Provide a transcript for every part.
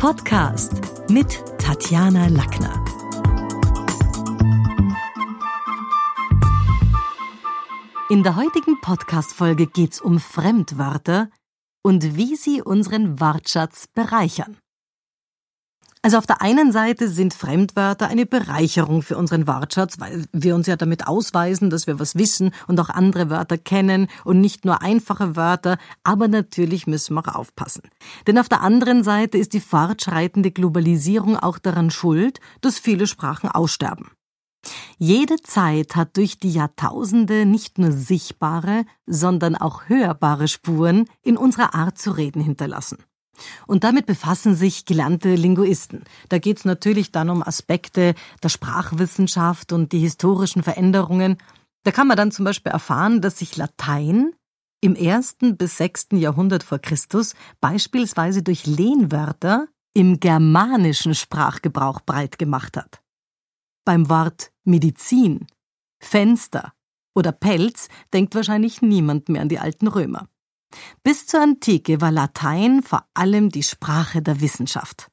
Podcast mit Tatjana Lackner. In der heutigen Podcast-Folge geht's um Fremdwörter und wie sie unseren Wortschatz bereichern. Also auf der einen Seite sind Fremdwörter eine Bereicherung für unseren Wortschatz, weil wir uns ja damit ausweisen, dass wir was wissen und auch andere Wörter kennen und nicht nur einfache Wörter, aber natürlich müssen wir auch aufpassen. Denn auf der anderen Seite ist die fortschreitende Globalisierung auch daran schuld, dass viele Sprachen aussterben. Jede Zeit hat durch die Jahrtausende nicht nur sichtbare, sondern auch hörbare Spuren in unserer Art zu reden hinterlassen. Und damit befassen sich gelernte Linguisten. Da geht es natürlich dann um Aspekte der Sprachwissenschaft und die historischen Veränderungen. Da kann man dann zum Beispiel erfahren, dass sich Latein im ersten bis sechsten Jahrhundert vor Christus beispielsweise durch Lehnwörter im germanischen Sprachgebrauch breit gemacht hat. Beim Wort Medizin, Fenster oder Pelz denkt wahrscheinlich niemand mehr an die alten Römer. Bis zur Antike war Latein vor allem die Sprache der Wissenschaft.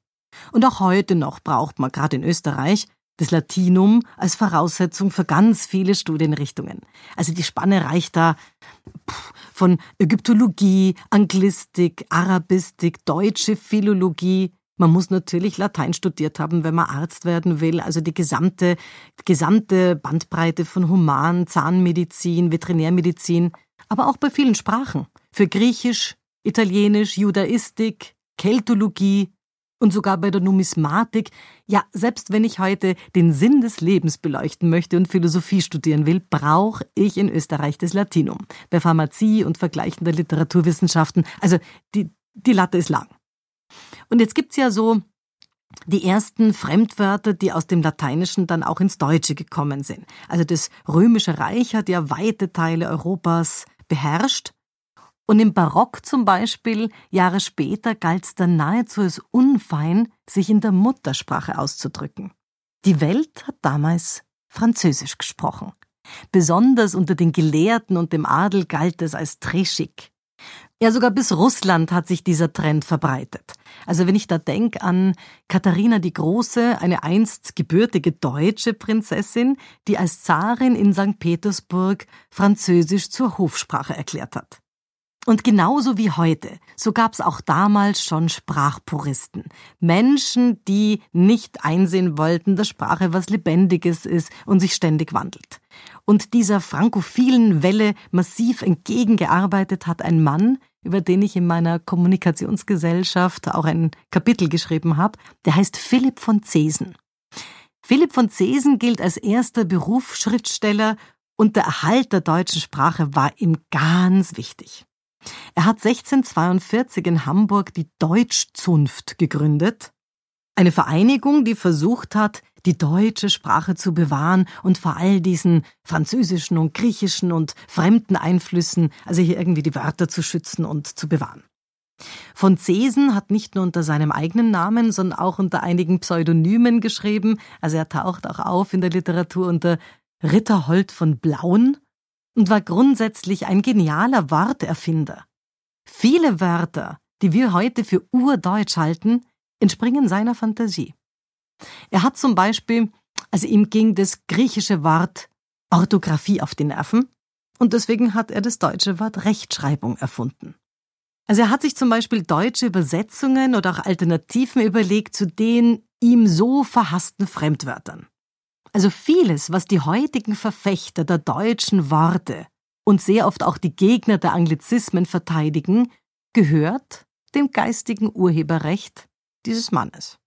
Und auch heute noch braucht man gerade in Österreich das Latinum als Voraussetzung für ganz viele Studienrichtungen. Also die Spanne reicht da von Ägyptologie, Anglistik, Arabistik, deutsche Philologie. Man muss natürlich Latein studiert haben, wenn man Arzt werden will. Also die gesamte, gesamte Bandbreite von Human, Zahnmedizin, Veterinärmedizin, aber auch bei vielen Sprachen für Griechisch, Italienisch, Judaistik, Keltologie und sogar bei der Numismatik. Ja, selbst wenn ich heute den Sinn des Lebens beleuchten möchte und Philosophie studieren will, brauche ich in Österreich das Latinum. Bei Pharmazie und vergleichender Literaturwissenschaften. Also die, die Latte ist lang. Und jetzt gibt's ja so die ersten Fremdwörter, die aus dem Lateinischen dann auch ins Deutsche gekommen sind. Also das Römische Reich hat ja weite Teile Europas beherrscht und im Barock zum Beispiel, Jahre später, galt es dann nahezu als unfein, sich in der Muttersprache auszudrücken. Die Welt hat damals Französisch gesprochen. Besonders unter den Gelehrten und dem Adel galt es als Treschik. Ja, sogar bis Russland hat sich dieser Trend verbreitet. Also wenn ich da denke an Katharina die Große, eine einst gebürtige deutsche Prinzessin, die als Zarin in St. Petersburg Französisch zur Hofsprache erklärt hat. Und genauso wie heute, so gab's auch damals schon Sprachpuristen. Menschen, die nicht einsehen wollten, dass Sprache was Lebendiges ist und sich ständig wandelt. Und dieser frankophilen Welle massiv entgegengearbeitet hat ein Mann, über den ich in meiner Kommunikationsgesellschaft auch ein Kapitel geschrieben habe, der heißt Philipp von Zesen. Philipp von Zesen gilt als erster Berufsschriftsteller und der Erhalt der deutschen Sprache war ihm ganz wichtig. Er hat 1642 in Hamburg die Deutschzunft gegründet, eine Vereinigung, die versucht hat, die deutsche Sprache zu bewahren und vor all diesen französischen und griechischen und fremden Einflüssen, also hier irgendwie die Wörter zu schützen und zu bewahren. Von Zesen hat nicht nur unter seinem eigenen Namen, sondern auch unter einigen Pseudonymen geschrieben. Also er taucht auch auf in der Literatur unter Ritterhold von Blauen und war grundsätzlich ein genialer Worterfinder. Viele Wörter, die wir heute für urdeutsch halten, entspringen seiner Fantasie. Er hat zum Beispiel, also ihm ging das griechische Wort Orthographie auf die Nerven und deswegen hat er das deutsche Wort Rechtschreibung erfunden. Also er hat sich zum Beispiel deutsche Übersetzungen oder auch Alternativen überlegt zu den ihm so verhassten Fremdwörtern. Also vieles, was die heutigen Verfechter der deutschen Worte und sehr oft auch die Gegner der Anglizismen verteidigen, gehört dem geistigen Urheberrecht dieses Mannes.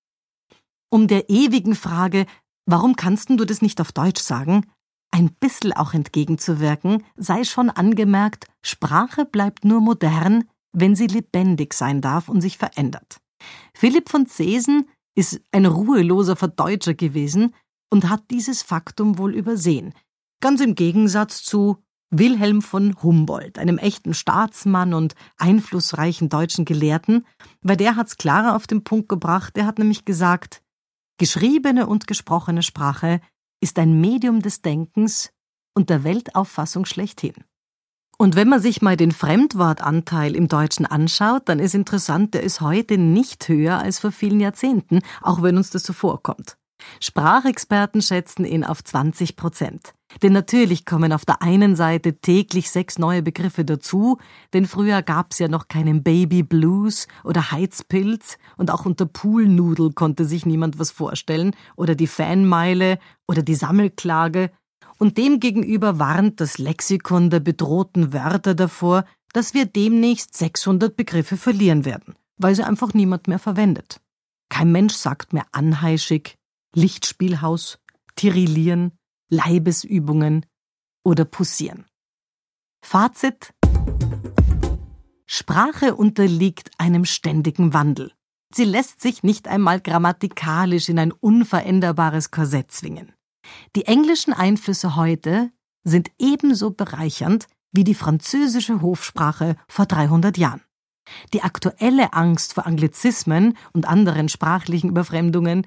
Um der ewigen Frage, warum kannst du das nicht auf Deutsch sagen, ein bissel auch entgegenzuwirken, sei schon angemerkt, Sprache bleibt nur modern, wenn sie lebendig sein darf und sich verändert. Philipp von Zesen ist ein ruheloser Verdeutscher gewesen, und hat dieses Faktum wohl übersehen. Ganz im Gegensatz zu Wilhelm von Humboldt, einem echten Staatsmann und einflussreichen deutschen Gelehrten, weil der hat's klarer auf den Punkt gebracht, der hat nämlich gesagt, geschriebene und gesprochene Sprache ist ein Medium des Denkens und der Weltauffassung schlechthin. Und wenn man sich mal den Fremdwortanteil im Deutschen anschaut, dann ist interessant, der ist heute nicht höher als vor vielen Jahrzehnten, auch wenn uns das so vorkommt. Sprachexperten schätzen ihn auf 20 Prozent. Denn natürlich kommen auf der einen Seite täglich sechs neue Begriffe dazu, denn früher gab's ja noch keinen Baby Blues oder Heizpilz und auch unter Poolnudel konnte sich niemand was vorstellen oder die Fanmeile oder die Sammelklage und demgegenüber warnt das Lexikon der bedrohten Wörter davor, dass wir demnächst 600 Begriffe verlieren werden, weil sie einfach niemand mehr verwendet. Kein Mensch sagt mehr anheischig, Lichtspielhaus, Tirillieren, Leibesübungen oder Pussieren. Fazit Sprache unterliegt einem ständigen Wandel. Sie lässt sich nicht einmal grammatikalisch in ein unveränderbares Korsett zwingen. Die englischen Einflüsse heute sind ebenso bereichernd wie die französische Hofsprache vor 300 Jahren. Die aktuelle Angst vor Anglizismen und anderen sprachlichen Überfremdungen